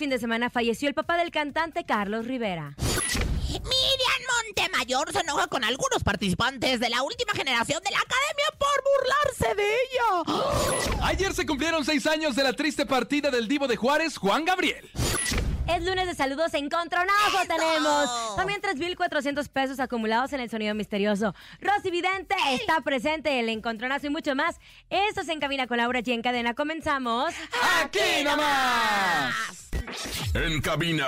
fin de semana falleció el papá del cantante Carlos Rivera. Miriam Montemayor se enoja con algunos participantes de la última generación de la academia por burlarse de ella. Ayer se cumplieron seis años de la triste partida del divo de Juárez, Juan Gabriel. Es lunes de saludos encontronazo tenemos. También 3.400 pesos acumulados en el sonido misterioso. Rosy Vidente está presente, el encontronazo y mucho más. Esto se encamina con Laura G en cadena. Comenzamos. ¡Aquí nomás! En cabina,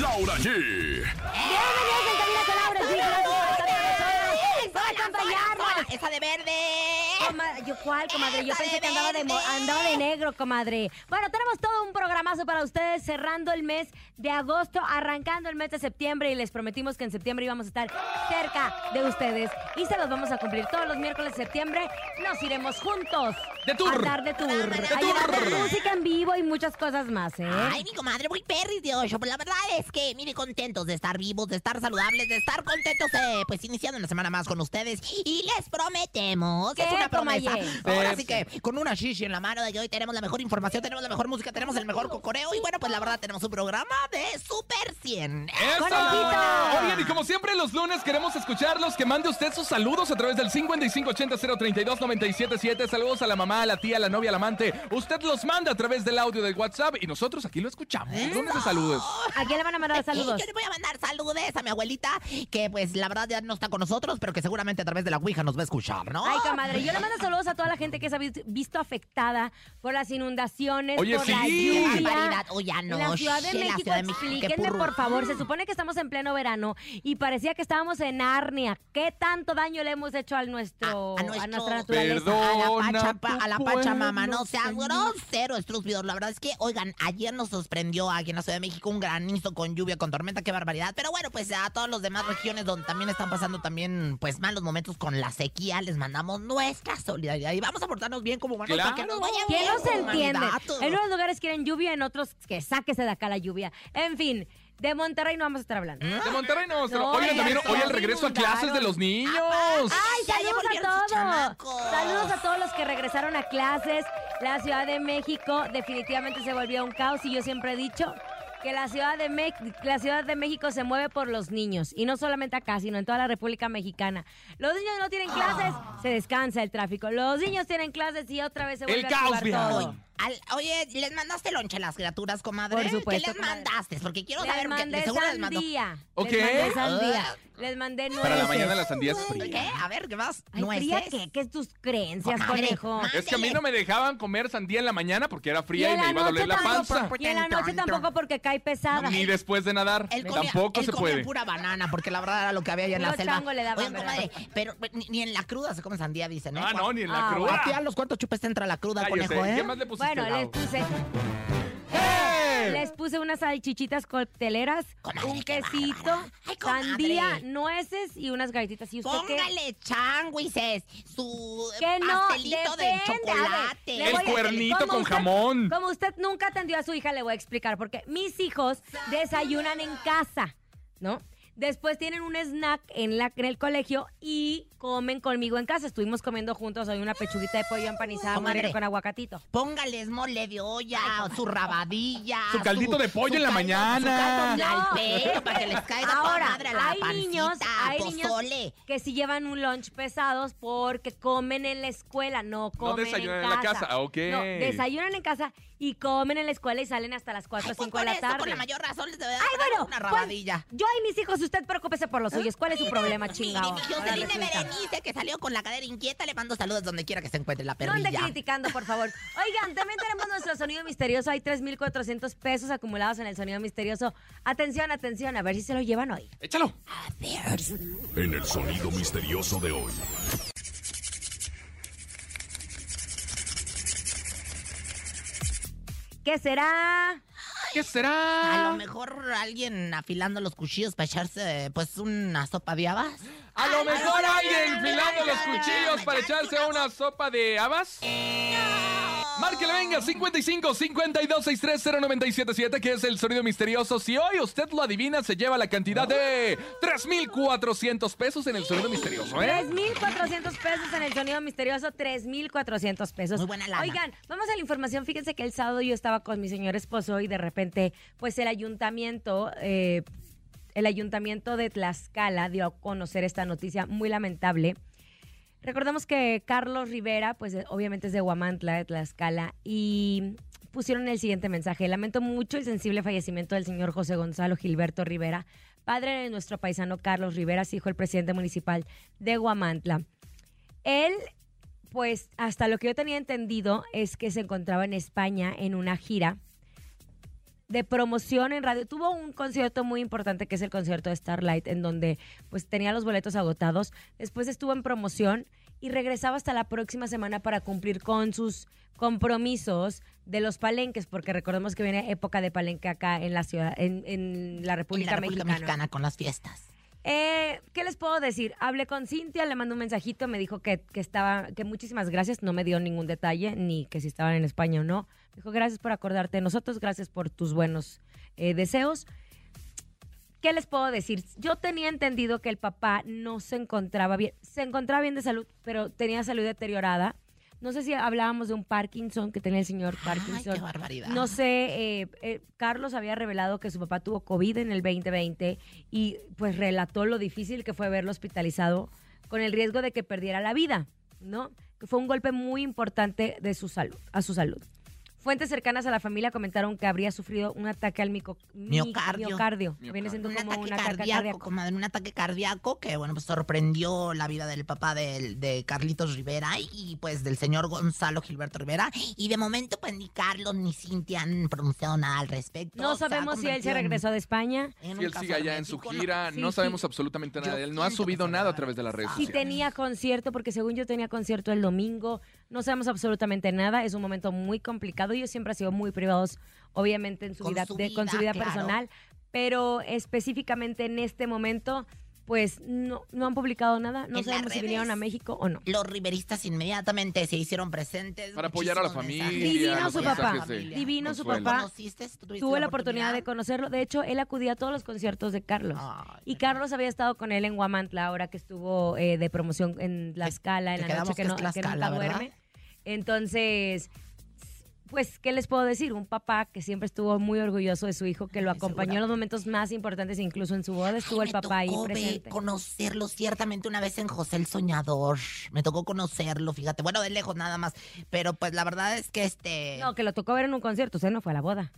Laura G. Bienvenidos en cabina con Laura G. Nosotros, por acompañarnos. Esa de verde. Coma- ¿Yo cuál, comadre? Yo pensé que andaba de, andaba de negro, comadre. Bueno, tenemos todo un programazo para ustedes cerrando el mes de agosto, arrancando el mes de septiembre y les prometimos que en septiembre íbamos a estar cerca de ustedes y se los vamos a cumplir todos los miércoles de septiembre. Nos iremos juntos De tour. a andar de tour, De a llevar de tour. música en vivo y muchas cosas más, ¿eh? Ay, mi comadre, muy perris de ocho. Pero la verdad es que, mire, contentos de estar vivos, de estar saludables, de estar contentos, eh, pues iniciando una semana más con ustedes. Y les prometemos, ¿Qué, es una promesa. Ahora sí que, con una shishi en la mano de que hoy tenemos la mejor información, tenemos la mejor música, tenemos el mejor cocoreo. Y bueno, pues la verdad tenemos un programa de Super 100. ¡Eso! Oigan, y como siempre los lunes queremos escucharlos, que mande usted sus saludos a través del 5580-032-977. Saludos a la mamá, a la tía, a la novia, al amante. Usted los manda a través del audio del WhatsApp y nosotros aquí lo escuchamos. Lunes de saludos. ¿A quién le van a mandar saludos? Yo le voy a mandar saludos a mi abuelita, que pues la verdad ya no está con nosotros, pero que seguramente a través de la Ouija nos va a escuchar, ¿no? Ay, comadre, yo le mando saludos a toda la gente que se ha vis- visto afectada por las inundaciones, Oye, por la sí. Qué lluvia. barbaridad. Oye, En la Ciudad de la México, Ciudad de México, qué explíquenme por favor, se supone que estamos en pleno verano y parecía que estábamos en Narnia. ¿Qué tanto daño le hemos hecho a nuestro, a, a nuestro- nuestra naturaleza? A la, Pachapa- a la Pachamama, no seas Señor. grosero, estúpido. La verdad es que, oigan, ayer nos sorprendió aquí en la Ciudad de México un granizo con lluvia, con tormenta, qué barbaridad. Pero bueno, pues a todas las demás regiones donde también están pasando también, pues, malos momentos con la sequía, les mandamos nuestra solidaridad. Y vamos a portarnos bien como humanos para que Claro. nos vaya ¿Quién se entiende? En unos lugares quieren lluvia, en otros que sáquese de acá la lluvia. En fin, de Monterrey no vamos a estar hablando. De Monterrey no, Oigan, ya también hoy el regreso a clases de los niños. ¡Ay, saludos a todos! Saludos a todos los que regresaron a clases. La Ciudad de México definitivamente se volvió un caos y yo siempre he dicho que la Ciudad de, Me- la Ciudad de México se mueve por los niños y no solamente acá, sino en toda la República Mexicana. Los niños no tienen clases, se descansa el tráfico. Los niños tienen clases y otra vez se vuelve El a caos, todo. Al- oye, ¿les mandaste lonche a las criaturas, comadre? Por supuesto, ¿Qué les comadre. mandaste? Porque quiero Les saber porque mandé de seguro les mandó. sandía. ¿Ok? Les mandé sandía. Ah. Les mandé nueces. Para la mañana la sandía es ¿Qué? A ver, ¿qué más? Ay, ¿Nueces? fría, ¿qué? ¿Qué es tus creencias, Comadre, conejo? Es que a mí no me dejaban comer sandía en la mañana porque era fría y, me iba a doler la tampoco, panza. Y en la noche tampoco porque cae pesada. Ni después de nadar. Él comía, Tampoco él se comía puede. pura banana, porque la verdad era lo que había allá en la Luego selva. le daban, ¿verdad? comadre, pero ni, ni en la cruda se come sandía, dicen, ¿eh? Ah, no, ni en la Ah, cruda. ¿A ti a los cuántos chupes te entra la cruda, Cállese. conejo, eh? ¿Qué más le pusiste? Bueno, les puse. Comer? Les puse unas salchichitas cocteleras, Comadre, un qué quesito, bárbara. Ay, comadre. sandía, nueces y unas galletitas. ¿Y usted qué? Póngale changuises, su Que no, pastelito de depende, a ver, chocolate. le El voy a- cuernito como con usted- jamón. Como usted nunca atendió a su hija, le voy a explicar, porque mis hijos desayunan en casa, ¿no? Después tienen un snack en, la, en el colegio y comen conmigo en casa. Estuvimos comiendo juntos hoy una pechuguita de pollo empanizada con aguacatito. Póngales mole de olla, su rabadilla. Su caldito de pollo en la caldo- mañana. Su caldo No. para que les caiga Ahora, madre a la hay pancita, niños, hay niños que sí llevan un lunch pesados porque comen en la escuela, no comen desayunan en en la casa. casa, ah, ok. No, desayunan en casa y comen en la escuela y salen hasta las 4 o Ay, pues 5 de por la tarde. con la mayor razón les debe dar Ay, bueno, una pues, rabadilla. yo y mis hijos, usted preocúpese por los suyos. ¿Cuál es su problema, chingado? Mi resulta. Berenice, que salió con la cadera inquieta, le mando saludos donde quiera que se encuentre la No ande perrilla. criticando, por favor. Oigan, también tenemos nuestro sonido misterioso. Hay 3,400 pesos acumulados en el sonido misterioso. Atención, atención, a ver si se lo llevan hoy. Échalo. En el sonido misterioso de hoy. ¿Qué será? ¿Qué A será? lo mejor alguien afilando los cuchillos para echarse, pues, una sopa de habas. A lo mejor alguien ay, filando ay, los cuchillos para echarse una una sopa de habas. Márquele, venga, 55 52 63 0977, que es el sonido misterioso. Si hoy usted lo adivina, se lleva la cantidad de 3,400 pesos en el sonido misterioso, ¿eh? 3,400 pesos en el sonido misterioso, 3,400 pesos. Muy buena lana. Oigan, vamos a la información. Fíjense que el sábado yo estaba con mi señor esposo y de repente, pues el ayuntamiento, eh, el ayuntamiento de Tlaxcala dio a conocer esta noticia muy lamentable. Recordemos que Carlos Rivera, pues eh, obviamente es de Huamantla, de Tlaxcala, y pusieron el siguiente mensaje. Lamento mucho el sensible fallecimiento del señor José Gonzalo Gilberto Rivera, padre de nuestro paisano Carlos Rivera, hijo del presidente municipal de Huamantla. Él, pues hasta lo que yo tenía entendido, es que se encontraba en España en una gira de promoción en radio. Tuvo un concierto muy importante que es el concierto de Starlight, en donde pues tenía los boletos agotados. Después estuvo en promoción y regresaba hasta la próxima semana para cumplir con sus compromisos de los palenques, porque recordemos que viene época de palenque acá en la ciudad, en, en la En República, la República Mexicana. Mexicana con las fiestas. Eh, ¿Qué les puedo decir? Hablé con Cintia, le mandé un mensajito, me dijo que, que estaba, que muchísimas gracias, no me dio ningún detalle, ni que si estaban en España o no. Me dijo, gracias por acordarte de nosotros, gracias por tus buenos eh, deseos. ¿Qué les puedo decir? Yo tenía entendido que el papá no se encontraba bien, se encontraba bien de salud, pero tenía salud deteriorada. No sé si hablábamos de un Parkinson que tenía el señor Parkinson. Ay, qué barbaridad. No sé, eh, eh, Carlos había revelado que su papá tuvo COVID en el 2020 y pues relató lo difícil que fue verlo hospitalizado con el riesgo de que perdiera la vida, ¿no? Que fue un golpe muy importante de su salud, a su salud. Fuentes cercanas a la familia comentaron que habría sufrido un ataque al mico- mi- Miocardio. miocardio, que viene siendo un como ataque un ataque cardíaco, cardíaco. comadre, un ataque cardíaco que, bueno, pues sorprendió la vida del papá del- de, Carlitos Rivera y, pues, del señor Gonzalo Gilberto Rivera. Y de momento, pues, ni Carlos ni Cintia han pronunciado nada al respecto. No Se ha sabemos si él se regresó de España, Si él sigue allá en su hermético, ¿no? gira, Sí, no sí. sabemos absolutamente nada Yo de él. No ha subido nada a través de las redes si sociales. tenía concierto, porque según yo tenía concierto el domingo, no sabemos absolutamente nada, es un momento muy complicado, ellos siempre han sido muy privados, obviamente en su Con vida, su de- con su vida, vida claro. personal, pero específicamente en este momento, pues no, no han publicado nada, no En sabemos si vinieron a. México o no. Los riveristas inmediatamente se hicieron presentes. Para apoyar a la familia. mensajes. Divino su papá, divino su papá. ¿Conociste? ¿Tú tuviste Tuve la oportunidad de conocerlo, de hecho, él acudía a todos los conciertos de Carlos. Ay, Y Carlos había estado con él en Guamantla ahora que estuvo eh, de promoción en La Escala, en la noche que, que no, que nunca ¿verdad? duerme. Entonces, pues, ¿qué les puedo decir? Un papá que siempre estuvo muy orgulloso de su hijo, que lo acompañó en los momentos más importantes, incluso en su boda estuvo Ay, el papá ahí presente. conocerlo ciertamente una vez en José el Soñador. Me tocó conocerlo, fíjate. Bueno, de lejos nada más. Pero pues la verdad es que este. No, que lo tocó ver en un concierto, usted no fue a la boda.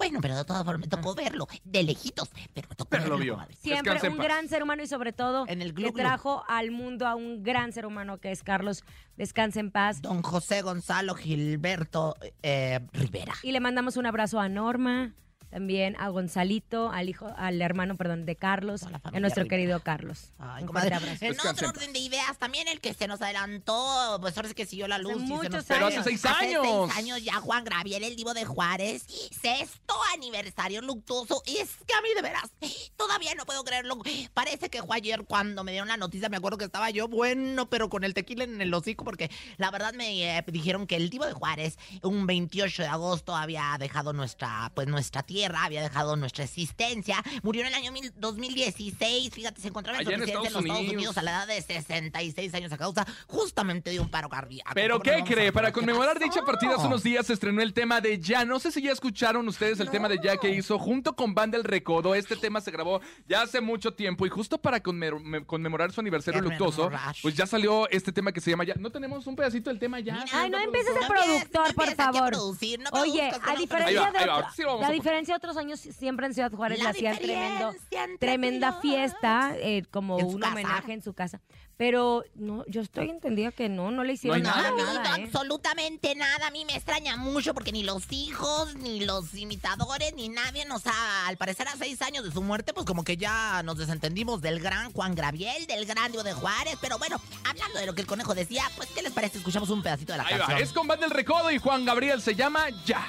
Bueno, pero de todas formas me tocó verlo. De lejitos. Pero me tocó Pero lo verlo, vio. comadre. Siempre Descanse en un paz. gran ser humano y sobre todo En el que Glu. trajo al mundo a un gran ser humano que es Carlos. Descanse en paz. Don José Gonzalo Gilberto eh, Rivera. Y le mandamos un abrazo a Norma, también a Gonzalito, al hijo, al hermano, perdón, de Carlos, a nuestro rica. querido Carlos. Ay, Un comadre. fuerte abrazo. En Descansen. otro orden de ideas, también el que se nos adelantó, pues ahora sí que siguió la luz. y se muchos nos- Pero hace años. seis Hace años. seis años ya Juan Graviel, el divo de Juárez, sexto aniversario luctuoso. Y es que a mí de veras, todavía no puedo creerlo. Parece que fue ayer cuando me dieron la noticia, me acuerdo que estaba yo bueno, pero con el tequila en el hocico, porque la verdad me eh, dijeron que el divo de Juárez, un 28 de agosto, había dejado nuestra, pues nuestra tierra, había dejado nuestra existencia. Murió en el año mil- 2016, fíjate, se encontraba en en residencia en los Estados Estados Unidos. Unidos a la edad de 66 años a causa justamente de un paro cardíaco. ¿Pero ¿Cómo qué cree? Para conmemorar pasó? dicha partida hace unos días se estrenó el tema de Ya. No sé si ya escucharon ustedes el tema de Ya que hizo junto con Banda El Recodo. Este tema se grabó ya hace mucho tiempo y justo para conmemorar su aniversario luctuoso, pues ya salió este tema que se llama Ya. ¿No tenemos un pedacito del tema Ya? Ay, no empieces No empieces, productor, no por favor. producir, no Oye, a diferencia de va, otros años, siempre en Ciudad Juárez La le hacían tremendo, tremenda fiesta, eh, como ¿En su un casa? homenaje en su casa. Pero no, yo estoy entendida que no, no le hicieron No nada, nada. No, nada, no, ¿eh? absolutamente nada. A mí me extraña mucho porque ni los hijos, ni los imitadores, ni nadie nos ha, al parecer a seis años de su muerte, pues como que ya nos desentendimos del gran Juan Graviel, del gran Diego de Juárez. Pero bueno, hablando de lo que el conejo decía, pues ¿qué les parece? Escuchamos un pedacito de la Ahí va, canción. es con Banda El Recodo y Juan Gabriel se llama Ya.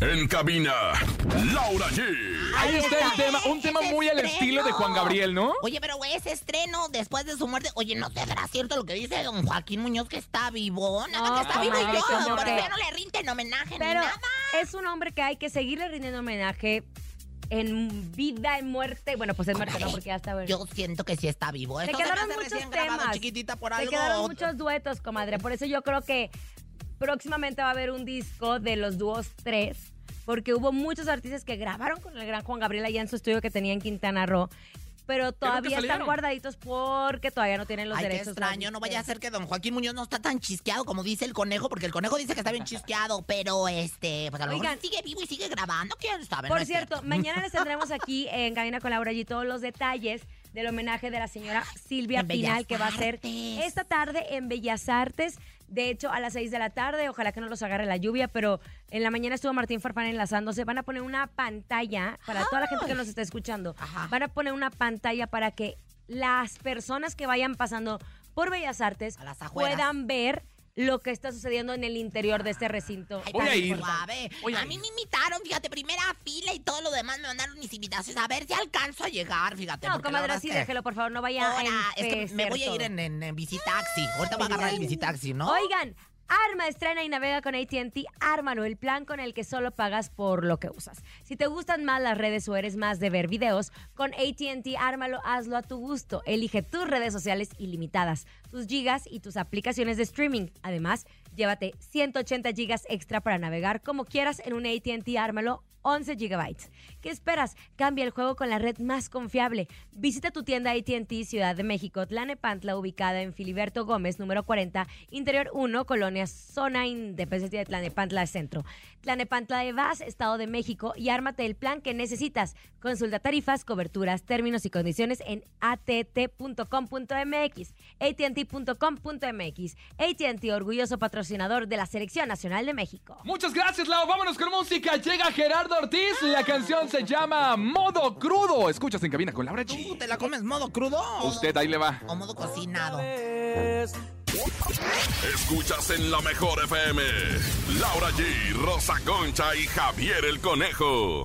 En cabina, Laura G. Ahí está el tema, un tema muy al estilo de Juan Gabriel, ¿no? Oye, pero güey, ese estreno después de su muerte, oye, ¿no será cierto lo que dice don Joaquín Muñoz que está vivo? Nada No, que está vivo y yo, ¿cómo por eso ya no le rinden homenaje Pero ni nada. es un hombre que hay que seguirle rindiendo homenaje en vida, en muerte. Bueno, pues en muerte no, porque ya está bueno. Yo siento que sí está vivo. Me quedaron muchos recién grabado, temas. chiquitita, por Se algo. quedaron muchos duetos, comadre. Por eso yo creo que próximamente va a haber un disco de los dúos 3. Porque hubo muchos artistas que grabaron con el gran Juan Gabriel allá en su estudio que tenía en Quintana Roo. Pero todavía están guardaditos porque todavía no tienen los Ay, qué derechos. extraño, no vaya a ser que don Joaquín Muñoz no está tan chisqueado como dice el conejo, porque el conejo dice que está bien chisqueado, pero este, pues a lo mejor sigue vivo y sigue grabando, quién sabe. Por No cierto, mañana les tendremos aquí en Cabina con Laura y todos los detalles del homenaje de la señora Silvia Pinal que va a ser esta tarde en Bellas Artes. De hecho, a las 6 de la tarde, ojalá que no los agarre la lluvia, pero en la mañana estuvo Martín Farfán enlazándose. Van a poner una pantalla para toda la gente que nos está escuchando. Ajá. Van a poner una pantalla para que las personas que vayan pasando por Bellas Artes puedan ver lo que está sucediendo en el interior de este recinto. Ay, Voy a ir. suave. Voy a a mí ir. me invitaron, fíjate, primera fila y todo lo demás me mandaron mis invitaciones. A ver si alcanzo a llegar, fíjate. No, comadre, sí, que- déjelo, por favor, no vaya Ahora, a es que me voy a ir en, en, en bicitaxi. Ahorita voy a agarrar el bicitaxi, ¿no? Oigan, Arma estrena y navega con ATT. Ármalo, el plan con el que solo pagas por lo que usas. Si te gustan más las redes o eres más de ver videos, con ATT Ármalo, hazlo a tu gusto. Elige tus redes sociales ilimitadas, tus gigas y tus aplicaciones de streaming. Además, llévate 180 gigas extra para navegar como quieras en un ATT Ármalo 11 gigabytes. ¿Qué esperas? Cambia el juego con la red más confiable. Visita tu tienda AT&T Ciudad de México, Tlanepantla, ubicada en Filiberto Gómez, número 40, Interior 1, Colonia Zona Independencia de Tlanepantla Centro. Tlanepantla de Vaz, Estado de México, y ármate el plan que necesitas. Consulta tarifas, coberturas, términos y condiciones en att.com.mx, att.com.mx. AT&T, orgulloso patrocinador de la Selección Nacional de México. Muchas gracias, Lau. Vámonos con música. Llega Gerardo Ortiz. La canción se llama Modo Crudo. Escuchas en cabina con Laura ¿Tú G. te la comes modo crudo? o- Usted ahí le va. O modo cocinado. Escuchas en la mejor FM. Laura G, Rosa Concha y Javier el Conejo.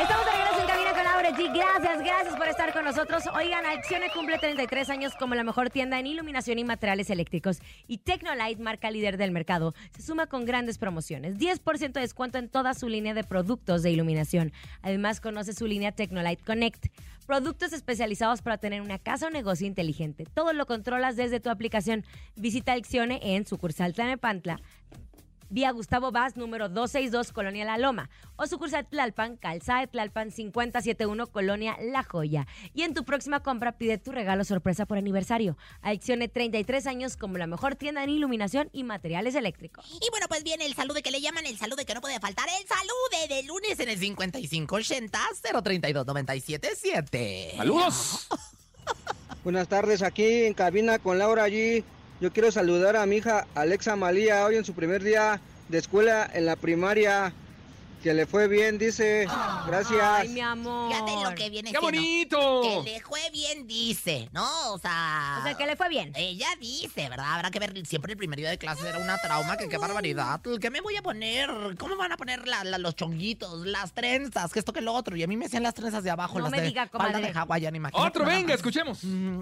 Estamos de regreso en Cabina Gracias, gracias por estar con nosotros. Oigan, Accione cumple 33 años como la mejor tienda en iluminación y materiales eléctricos. Y Tecnolight, marca líder del mercado, se suma con grandes promociones. 10% de descuento en toda su línea de productos de iluminación. Además, conoce su línea Tecnolight Connect. Productos especializados para tener una casa o negocio inteligente. Todo lo controlas desde tu aplicación. Visita Accione en sucursal Tlanepantla, vía Gustavo Vaz, número 262, Colonia La Loma, o sucursal Tlalpan, Calzada de Tlalpan, 571, Colonia La Joya. Y en tu próxima compra pide tu regalo sorpresa por aniversario. Adiccione 33 años como la mejor tienda en iluminación y materiales eléctricos. Y bueno, pues viene el saludo que le llaman el saludo que no puede faltar. El saludo de lunes en el 5580 032 977. Saludos. Buenas tardes, aquí en cabina con Laura allí. Yo quiero saludar a mi hija Alexa Malía hoy en su primer día de escuela en la primaria. Que le fue bien, dice. Gracias. Ay, mi amor. Fíjate lo que viene ¡Qué siendo. bonito! Que le fue bien, dice, ¿no? O sea... O sea, que le fue bien. Ella dice, ¿verdad? Habrá que ver, siempre el primer día de clase era una trauma, que qué barbaridad. ¿Qué me voy a poner? ¿Cómo van a poner la- la- los chonguitos, las trenzas, que esto que lo otro? Y a mí me hacían las trenzas de abajo, No las me de diga, comadre. de hawaiana, imagínate. Otro, venga, escuchemos. Mm,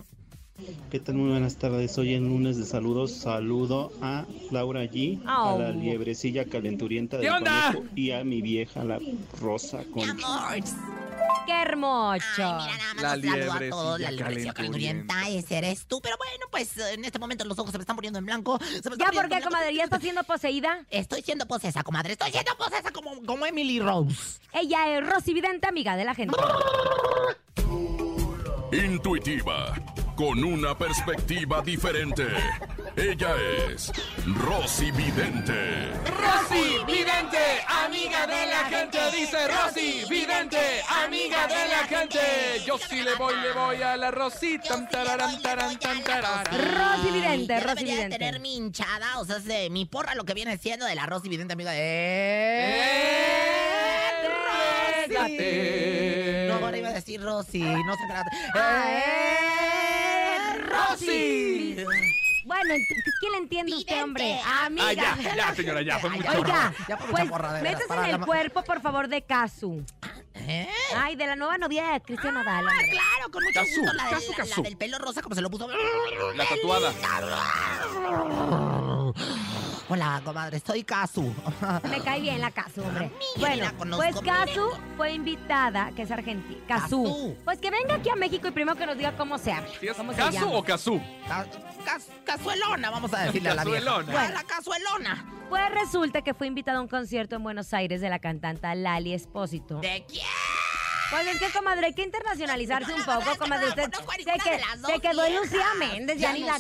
¿Qué tal? Muy buenas tardes. Hoy en lunes de saludos saludo a Laura G, a la Oh. liebrecilla calenturienta ¿Qué del onda? conejo y a mi vieja, la Rosa amor. ¡Qué hermoso! Ay, mira, nada más La los saludo a todos. liebrecilla La liebrecilla calenturienta. ese eres tú. Pero bueno, pues en este momento los ojos se me están poniendo en blanco. se me ¿Ya por qué, comadre? ¿Ya está siendo poseída? Estoy siendo posesa, comadre. Estoy siendo posesa como, como Emily Rose. Ella es Rosy Vidente, amiga de la gente. Intuitiva, con una perspectiva diferente. Ella es Rosy Vidente. Rosy Vidente, amiga de la gente, dice Rosy Vidente, amiga de la gente. Yo sí le voy, le voy a la Rosita. Tararán, la tararán. Rosy Vidente, Yo Rosy Vidente. tener mi hinchada, o sea, mi porra lo que viene siendo de la Rosy Vidente, amiga de... ¡Eh! Régate. No, ahora iba a decir Rosy, no sé qué. ¡Eh, Rosy! Bueno, ¿qué le entiende usted, Vidente, hombre? amiga. Ah, ya, ya, señora, ya, fue mucho. Oiga, Ya fue pues de para en el la- cuerpo, por favor, de Casu. ¿Eh? Ay, de la nueva novia de Cristian Nodal, hombre. Claro, con mucho Cazú, gusto. La, del- Cazú, la- la del pelo rosa, como se lo puso. La tatuada. Hola, comadre, soy Casu. Me cae bien la Casu, hombre. mí, Bueno, pues Casu fue invitada, que es argentina. Casu. Pues que venga aquí a México y primero que nos diga cómo se habla. ¿Sí es ¿Cómo se ¿Caso llama. o casú? Ca- cas- cazuelona, vamos a decirle a la vieja. Bueno, la cazuelona. Pues resulta que fue invitada a un concierto en Buenos Aires de la cantante Lali Espósito. ¿De quién? Pues es que, comadre, hay que internacionalizarse un poco, comadre. Usted se, que- de las dos se quedó en. Lucía Méndez, ya, Ya ni la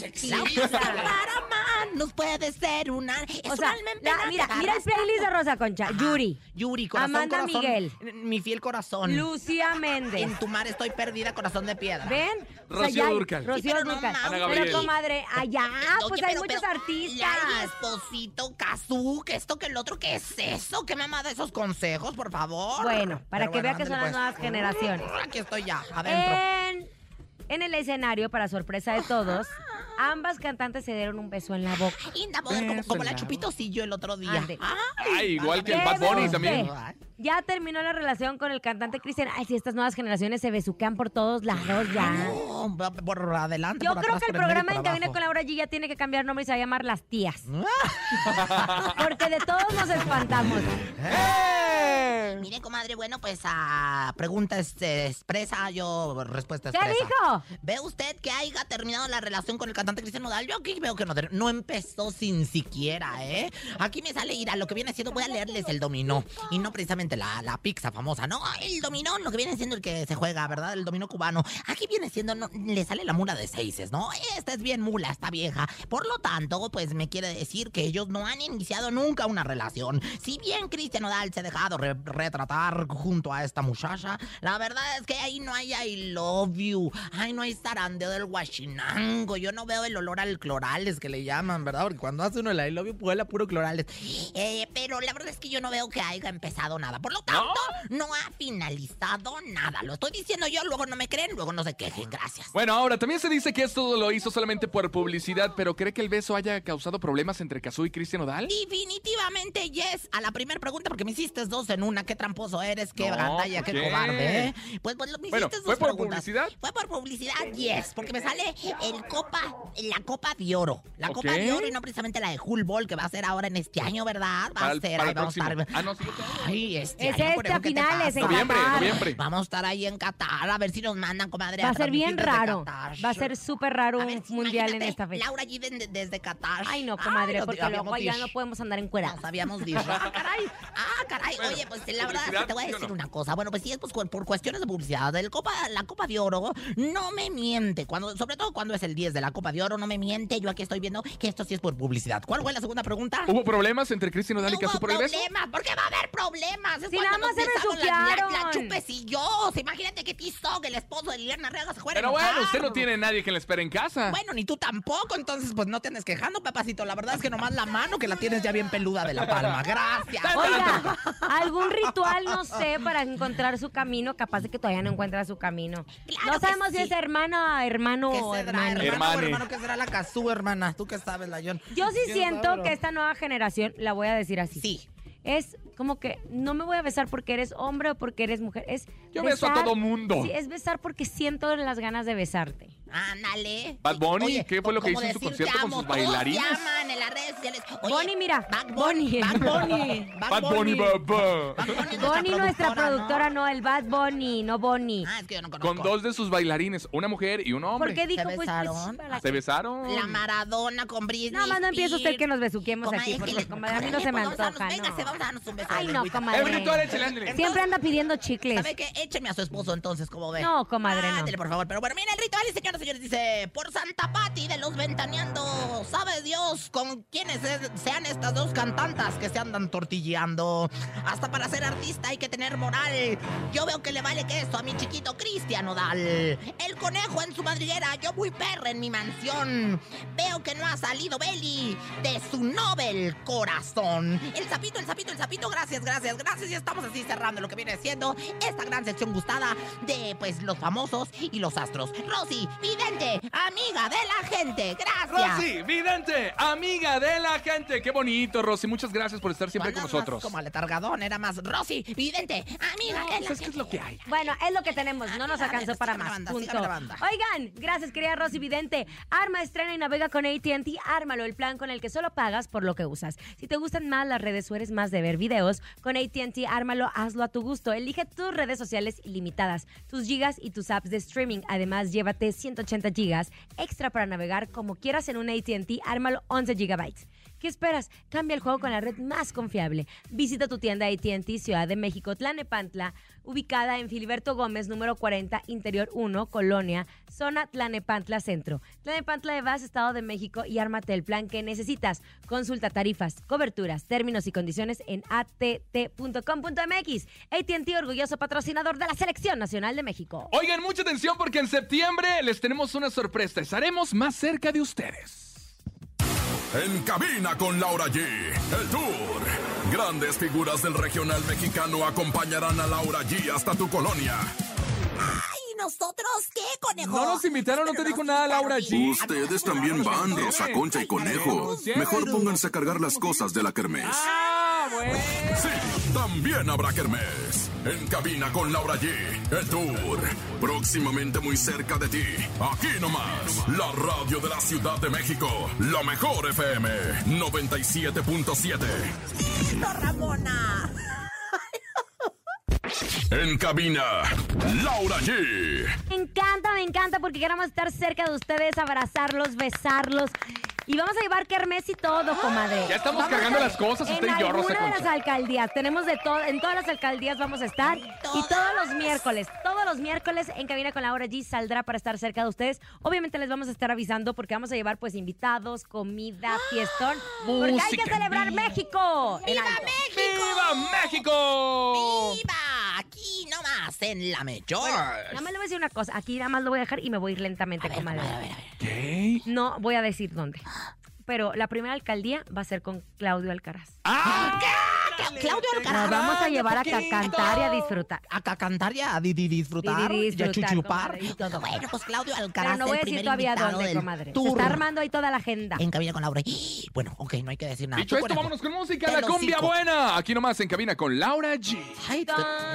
manos puede ser una. Es O sea, la- mira, mira el playlist de Rosa Concha. Ajá. Yuri, Yuri, corazón, Amanda corazón. Miguel. Mi fiel corazón. Lucía Méndez. En tu mar estoy perdida, corazón de piedra. ¿Ven? Rocío Dúrcal. Rocío Sí, pero comadre, allá, Oye, pues hay pero- muchos pero, artistas. Esposito, Kazú, que esto, que el otro, ¿qué es eso? ¿Qué mamada esos consejos, por favor? Bueno, para Pero que bueno, vea que son las ándale, nuevas pues. Generaciones. Aquí estoy ya, adentro. En, en el escenario, para sorpresa de todos, ambas cantantes se dieron un beso en la boca. Linda boda, como, como la en la chupitosillo el otro día. Ay, igual que el ¿Qué Bad Bunny también. Ya terminó la relación con el cantante Cristian. Ay, si estas nuevas generaciones se besuquean por todos lados ya. No, por adelante, Yo por creo atrás, que el y programa en Cabina con Laura G ya tiene que cambiar nombre y se va a llamar Las Tías. Porque de todos nos espantamos. Mire, comadre, bueno, pues a pregunta este, expresa, yo respuesta ¿Qué expresa. dijo? ¿Ve usted que haya terminado la relación con el cantante Cristian Nodal? Yo aquí veo que no, no empezó sin siquiera, ¿eh? Aquí me sale ir a lo que viene siendo, voy a leerles el dominó. Y no precisamente la, la pizza famosa, no, el dominó, lo que viene siendo el que se juega, ¿verdad? El dominó cubano. Aquí viene siendo, no, le sale la mula de seises, ¿no? Esta es bien mula, está vieja. Por lo tanto, pues me quiere decir que ellos no han iniciado nunca una relación. Si bien Cristian Nodal se ha dejado re- retratar junto a esta muchacha, la verdad es que ahí no hay I love you. Ay, no hay zarandeo del guachinango. Yo no veo el olor al clorales que le llaman, ¿verdad? Porque cuando hace uno el I love you, huele a puro clorales. Eh, pero la verdad es que yo no veo que haya empezado nada. Por lo tanto, no, ha finalizado nada. Lo estoy diciendo yo, luego no me creen, luego no se quejen. Gracias. Bueno, ahora también se dice que esto lo hizo solamente por publicidad, pero ¿cree que el beso haya causado problemas entre Kazú y Cristian Odal? Definitivamente yes. A la primera pregunta, porque me hiciste dos en una. Qué tramposo eres, qué No, gandalla, ¿por qué qué? cobarde, ¿eh? Pues, pues me Bueno, hiciste ¿fue por preguntas. publicidad? Fue por publicidad, yes. Porque me sale el copa, la copa de oro. La Ok. copa de oro y no precisamente la de Hull Ball que va a ser ahora en este año, ¿verdad? Va Para a ser, ahí vamos a estar. Ah, no, sí. Ay, este Es año, este, conejo, a ¿qué te finales, en Noviembre, Qatar. noviembre. Vamos a estar ahí en Qatar, a ver si nos mandan, comadre. Va a ser bien desde raro. Qatar. Va a ser súper raro un ver, mundial en esta fecha. Laura allí de- desde Qatar. Ay, no, comadre, Ay, porque luego ya dicho. no podemos andar encuerados. Nos habíamos dicho. Ah, caray. Ah, caray. Bueno, Oye, pues la verdad es que publicidad, te voy a ¿sí o decir no? una cosa. Bueno, pues sí, es pues, por cuestiones de publicidad. El Copa, la Copa de Oro no me miente. Cuando, sobre todo cuando es el 10 de la Copa de Oro, no me miente. Yo aquí estoy viendo que esto sí es por publicidad. ¿Cuál fue la segunda pregunta? ¿Hubo problemas entre Cristian Odal y hubo por el beso? problemas, ¿por qué va a haber problemas? Es Si cuando nada más nos se besamos la, la, la besuquearon. chupecillos. Imagínate que Tizoc, el esposo de Liliana Arriaga, se fuera a Pero bueno, usted no tiene nadie que le espere en casa. Bueno, ni tú tampoco, entonces pues no te andes quejando, papacito. La verdad es que nomás la mano que la tienes ya bien peluda de la palma. Gracias. Oiga, ¿algún ritual, no sé, para encontrar su camino. Capaz de que todavía no encuentra su camino. Claro no que sabemos si es hermano, hermano ¿Qué o será, hermano. hermano? Hermano, ¿qué será la casú, hermana? ¿Tú qué sabes, Layón? Yo sí ¿Quién siento sabe, que esta nueva generación, la voy a decir así. Sí. Es como que no me voy a besar porque eres hombre o porque eres mujer. Es Yo beso a todo mundo. Sí, es besar porque siento las ganas de besarte. Ándale. Bad Bunny, Oye, ¿qué fue lo que hizo en su concierto con sus bailarines? llaman en las redes sociales. Oye, Bonnie, mira, Bad Bonnie. Bad Bunny. Bad Bunny. Bad Bunny, Bonnie, nuestra productora, ¿no? no, el Bad Bunny, no Bonnie. Ah, es que yo no conozco. Con dos de sus bailarines, una mujer y un hombre. ¿Por qué dijo ¿Se pues, besaron? pues, para Se besaron. La Maradona con Britney Nada más no empieza usted que nos besuquemos Comadre, aquí, es que porque le- comadre, a mí no se me pues, antoja, no. Véngase, vamos a darnos un beso. Ay, no, comadre. Siempre anda pidiendo chicles. ¿Sabe qué? Écheme a su esposo entonces, como ve. No, comadre, no. Por favor. Pero bueno, mira el ritual, y dice... Por Santa Pati de los Ventaneando, ¿sabe Dios con quiénes es- sean estas dos cantantas que se andan tortilleando? Hasta para ser artista hay que tener moral. Yo veo que le vale queso a mi chiquito Cristian Odal. El conejo en su madriguera, yo muy perra en mi mansión. Veo que no ha salido Beli de su Nobel corazón. El sapito, el sapito, el sapito, gracias, gracias, gracias. Y estamos así cerrando lo que viene siendo esta gran sección gustada de pues los famosos y los astros. Rosy, vidente, amiga de la gente, gracias. Rosy, vidente, amiga de la gente. Qué bonito, Rosy. Muchas gracias por estar siempre con nosotros. Como aletargadón, era más Rosy, vidente, amiga de la ¿Sabes qué es lo que hay? Bueno, es lo que tenemos, no nos alcanzó para más. banda, Punto. sígame la banda. Oigan, gracias querida Rosy Vidente. Arma, estrena y navega con AT&T. Ármalo, el plan con el que solo pagas por lo que usas. Si te gustan más las redes o eres más de ver videos, con AT&T ármalo, hazlo a tu gusto. Elige tus redes sociales ilimitadas, tus gigas y tus apps de streaming. Además, llévate 180 gigas extra para navegar como quieras en un AT&T. Ármalo 11 gigabytes. ¿Qué esperas? Cambia el juego con la red más confiable. Visita tu tienda AT&T Ciudad de México, Tlanepantla, ubicada en Filiberto Gómez, número 40, Interior 1, Colonia, zona Tlanepantla Centro. Tlanepantla de Vaz, Estado de México y ármate el plan que necesitas. Consulta tarifas, coberturas, términos y condiciones en att.com.mx. AT&T, orgulloso patrocinador de la Selección Nacional de México. Oigan, mucha atención porque en septiembre les tenemos una sorpresa. Estaremos más cerca de ustedes. En cabina con Laura G. El tour. Grandes figuras del regional mexicano acompañarán a Laura G hasta tu colonia. ¿Y nosotros qué, conejo? No nos invitaron, no te dijo nada, Laura G. Ustedes también van, Rosa Concha y Conejo. Mejor pónganse a cargar las cosas de la kermés. Ah, bueno. Sí, también habrá kermés. En cabina con Laura G. El tour. Próximamente muy cerca de ti. Aquí nomás. La radio de la Ciudad de México. La mejor FM. 97.7. ¡Listo, Ramona! En cabina, Laura G. Me encanta, me encanta porque queremos estar cerca de ustedes, abrazarlos, besarlos. Y vamos a llevar kermés y todo, comadre. Ya estamos Vamos cargando las cosas, usted en y yo, Rosa alguna de las alcaldías. Tenemos de todo, en todas las alcaldías vamos a estar. Y todos los miércoles, todos los miércoles en Cabina con Laura G saldrá para estar cerca de ustedes. Obviamente les vamos a estar avisando porque vamos a llevar pues invitados, comida, fiestón. Porque hay que en celebrar. México. en ¡Viva. México! ¡Viva México! ¡Viva! Aquí nomás, en la Mayor. Nada más le voy a decir una cosa. Aquí nada más lo voy a dejar y me voy a ir lentamente, A ver, comadre. a ver, a ver, a ver. ¿Qué? No voy a decir dónde. Pero la primera alcaldía va a ser con Claudio Alcaraz. ¡Ah! Cla- Claudio Nos Alcaraz. vamos a llevar a cantar y a disfrutar. A cantar y a di- di- disfrutar, Di- di- y a disfrutar, chuchupar comadre. y todo. Bueno, pues Claudio Alcaraz, Pero no voy a el decir todavía dónde, comadre. Se está armando ahí toda la agenda. En cabina con Laura. Bueno, ok, no hay que decir nada. Dicho esto, vámonos con música, la cumbia cico. buena. Aquí nomás en cabina con Laura G. Ay, te,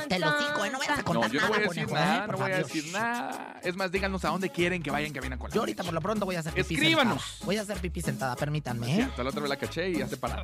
te lo cico, ¿eh? No vayas a No, contar yo no voy a nada, decir ¿eh? nada, no voy a decir nada. Es más, díganos a dónde quieren que vayan cabina con Yo Laura. ahorita por lo pronto voy a hacer pipí Escríbanos. Voy a hacer pipí sentada, permítanme. Cierto, la otra vez la caché y hace parada.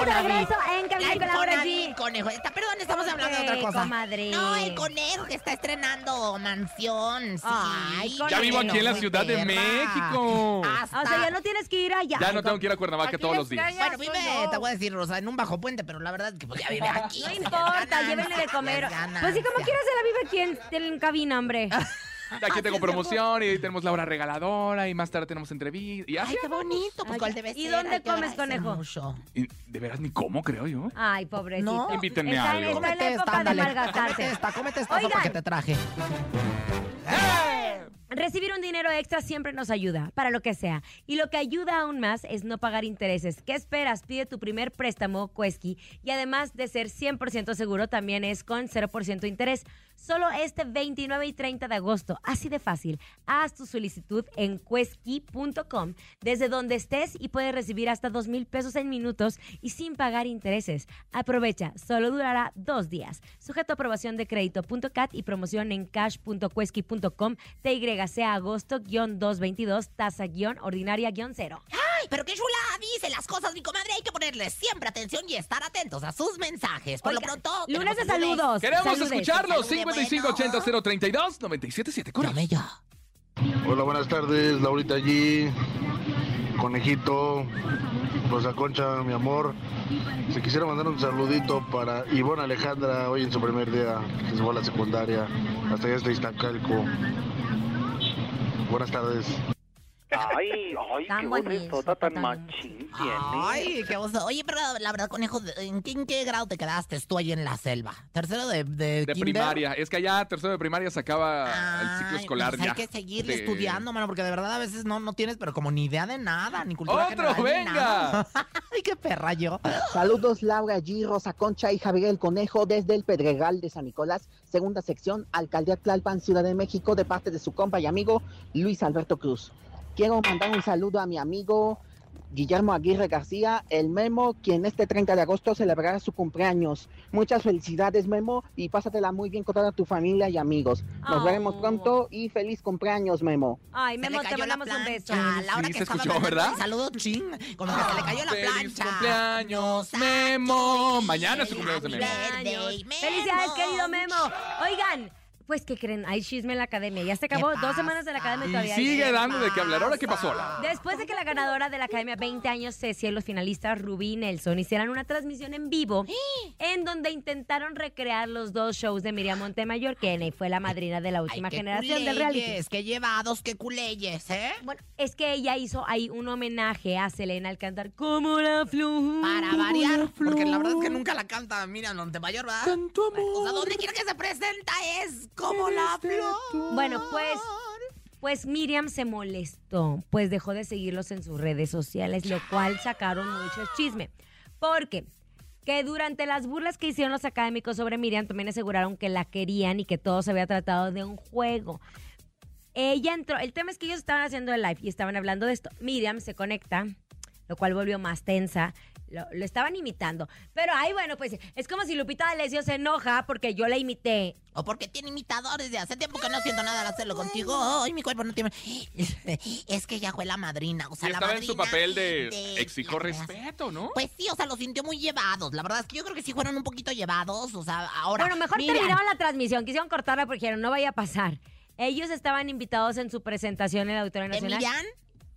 Infonavit. regreso en Cabina La Infonavit, conejo. Está- perdón, estamos hablando hablando de otra qué, cosa. comadre? No, el conejo que está estrenando mansión. Sí. Ay, Ya vivo aquí en la Muy Ciudad de. México. Hasta- O sea, ya no tienes que ir allá. Ya no tengo que ir a Cuernavaca todos los días. Bueno, vive, te voy a decir, Rosa, en un bajo puente, pero la verdad es que pues, ya vive aquí. No importa, llévenle de comer. Pues sí, como quiera se la vive aquí en, en cabina, hombre. Aquí tengo promoción y tenemos la hora regaladora y más tarde tenemos entrevista. Y Ay, qué bonito, pues Ay, cuál debe ¿y ser, dónde comes, conejo? mucho. Y de veras ni cómo, creo yo. Ay, pobrecito. No. Invítenme está, a algo. Está en la Cómete esta, de ándale. malgastarse. Cómete esta, cómete esta Oigan. sopa que te traje. Recibir un dinero extra siempre nos ayuda, para lo que sea. Y lo que ayuda aún más es no pagar intereses. ¿Qué esperas? Pide tu primer préstamo Quesky y además de ser 100% seguro, también es con 0% interés. Solo este 29 y 30 de agosto. Así de fácil. Haz tu solicitud en quesky.com desde donde estés y puedes recibir hasta 2 mil pesos en minutos y sin pagar intereses. Aprovecha, solo durará dos días. Sujeto a aprobación de crédito.cat y promoción en cash.quesky.com TYC agosto-222 tasa-ordinaria-0. Ay, pero qué chula dice las cosas, mi comadre. Hay que ponerle siempre atención y estar atentos a sus mensajes. Por Oiga, lo pronto. Lunes de saludos. Queremos Saludes. escucharlos. Salude, 5580 032 977 Corre. Llame ya. Hola, buenas tardes, Laurita allí, Conejito, Rosa Concha, mi amor. Si quisiera mandar un saludito para Ivonne Alejandra, hoy en su primer día, que se fue a la secundaria, hasta allá está Iztacalco. Buenas tardes. Ay, ay, Tan qué bonito, tan tan- machín tiene. Ay, qué oso. Oye, pero la verdad, conejo, ¿en qué, en qué grado te quedaste tú ahí en la selva? ¿Tercero de, de, primaria. Es que allá, tercero de primaria, se acaba el ciclo escolar pues ya. Hay que seguirle estudiando, mano, porque de verdad a veces no, no tienes, pero como ni idea de nada, ni cultura ¡Otro, general, ni venga! nada. Ay, qué perra yo. Saludos Laura G, Rosa Concha y Javier el Conejo desde el Pedregal de San Nicolás, segunda sección, Alcaldía Tlalpan, Ciudad de México, de parte de su compa y amigo Luis Alberto Cruz. Quiero mandar un saludo a mi amigo Guillermo Aguirre García, el Memo, quien este 30 de agosto celebrará su cumpleaños. Muchas felicidades, Memo, y pásatela muy bien con toda tu familia y amigos. Nos Oh. veremos pronto y feliz cumpleaños, Memo. Ay, Memo, le te cayó la mandamos un beso. plancha. Laura Sí, que se escuchó, ¿verdad? un saludo ching, como que se le cayó la ¡Feliz plancha. cumpleaños, Memo! Mañana es su cumpleaños de Memo. Felicidades, querido Memo. Oigan, pues ¿qué creen? Hay chisme en la academia. Ya se acabó ¿Qué dos semanas de la academia Y todavía. sigue hay- dando de qué hablar. ¿Ahora qué pasó? Después de que la ganadora de la Academia 20 años Ceci y los finalistas Rubí y Nelson hicieran una transmisión en vivo en donde intentaron recrear los dos shows de Miriam Montemayor, que fue la madrina de la Ay, última qué generación del reality. culeyes, qué llevados, qué culeyes, ¿eh? Bueno, es que ella hizo ahí un homenaje a Selena al cantar como la flor. Para variar, la porque la verdad es que flor. nunca la canta Miriam Montemayor, ¿verdad? Tanto amor. O sea, donde quiera que se presenta es como la flor. Bueno, pues, pues Miriam se molestó, pues dejó de seguirlos en sus redes sociales, lo cual sacaron mucho chisme. Porque que durante las burlas que hicieron los académicos sobre Miriam también aseguraron que la querían y que todo se había tratado de un juego. Ella entró, el tema es que ellos estaban haciendo el live y estaban hablando de esto. Miriam se conecta, lo cual volvió más tensa. Lo, lo estaban imitando. Pero, ay, bueno, pues es como si Lupita D'Alessio se enoja porque yo la imité. O porque tiene imitadores de hace tiempo que no siento nada al hacerlo contigo. Ay, mi cuerpo no tiene. Es que ella fue la madrina. O sea, Y la estaba en su papel de de- exijo respeto, ¿no? Pues sí, o sea, lo sintió muy llevados. La verdad es que yo creo que sí fueron un poquito llevados. O sea, ahora. Bueno, mejor Miriam, terminaron la transmisión. Quisieron cortarla porque dijeron, no vaya a pasar. Ellos estaban invitados en su presentación en el Auditorio ¿de Nacional. Miriam?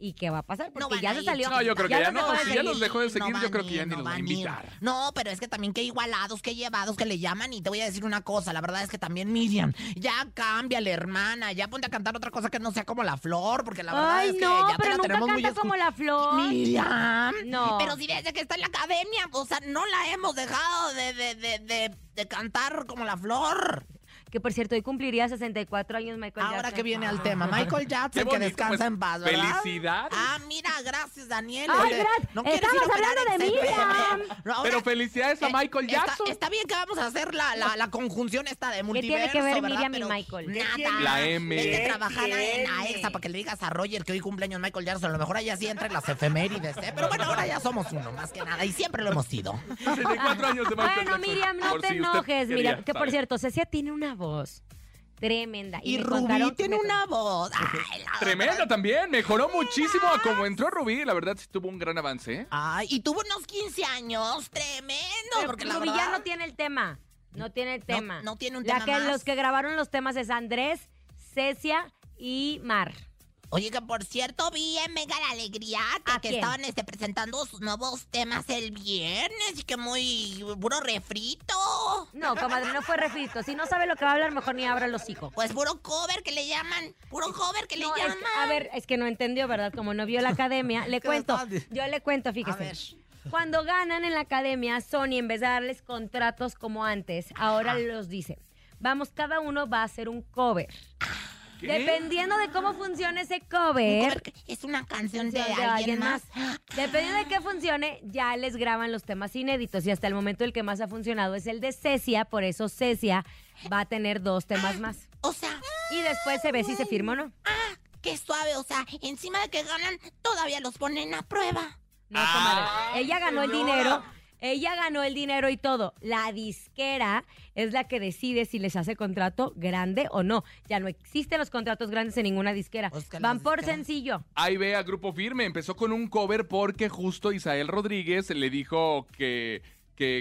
¿Y qué va a pasar? No Porque van ya se salió. No, yo creo que ya los no. Si ya los dejó de seguir, No yo creo que ya ni no los va a invitar. No, pero es que también qué igualados, qué llevados que le llaman. Y te voy a decir una cosa, la verdad es que también Miriam, ya cámbiale, hermana, ya ponte a cantar otra cosa que no sea como la flor, porque la verdad Ay, es que no, ya te pero la nunca tenemos muy canta escu- como la flor. Miriam. No. Pero si desde que está en la academia, o sea, no la hemos dejado de, de, de, de, de cantar como la flor. Que por cierto, hoy cumpliría 64 años Michael Ahora Jackson. que viene al tema, Michael Qué Jackson, que descansa pues, en paz, ¿verdad? Felicidades. Ah, mira, gracias, Daniel. Ay, Oye, gracias. ¿no hablando de ahora- Pero felicidades a eh, Michael Jackson. Está, bien que vamos a hacer la, la, la conjunción esta de multiverso, tiene que ver ¿verdad? Miriam y Michael? Nada. La M. ¿Qué a trabajar en? AEXA para que le digas a Roger que hoy cumpleaños Michael Jackson. A lo mejor allá sí entra en las efemérides, ¿eh? Pero bueno, ahora ya somos uno, más que nada. Y siempre lo hemos sido. 64 años de Michael Bueno, Jackson. Miriam, no te si enojes, Miriam. Que por cierto, Cecia tiene una voz tremenda. Y, Rubí contaron- tiene me- una voz. Ay, la Tremenda también, mejoró muchísimo a como entró Rubí, la verdad sí tuvo un gran avance. ¿eh? Ay, y tuvo unos 15 años. Tremendo. Pero porque la Rubí ya verdad... no tiene el tema. No tiene tema. no tiene un La tema que, más. Los que grabaron los temas es Andrés, Cecia y Mar. Oye, que por cierto, vi en Venga la Alegría que, ¿A estaban este, presentando sus nuevos temas el viernes y que muy puro refrito. No, comadre, no fue refrito. Si no sabe lo que va a hablar, mejor ni abra los hijos. Pues puro cover que le llaman, puro cover que le es llaman. que- a ver, es que no entendió, ¿verdad? Como no vio la academia, le ¿Qué cuento. Yo le cuento, fíjese. Cuando ganan en la academia, Sony, en vez de darles contratos como antes, ahora los dice, vamos, cada uno va a hacer un cover. ¿Qué? Dependiendo de cómo funcione ese Un cover, es una canción de, de alguien más. Dependiendo de qué funcione, ya les graban los temas inéditos. Y hasta el momento el que más ha funcionado es el de Cecia, por eso Cecia va a tener dos temas más. O sea, Y después se ve si se firma o no. ah, qué suave. O sea, encima de que ganan, todavía los ponen a prueba. No, comadre. Ah, Ella ganó el dinero. Ella ganó el dinero y todo. La disquera es la que decide si les hace contrato grande o no. Ya no existen los contratos grandes en ninguna disquera. Pues Van por sencillo. Ahí ve a Grupo Firme. Empezó con un cover porque justo Isael Rodríguez le dijo que.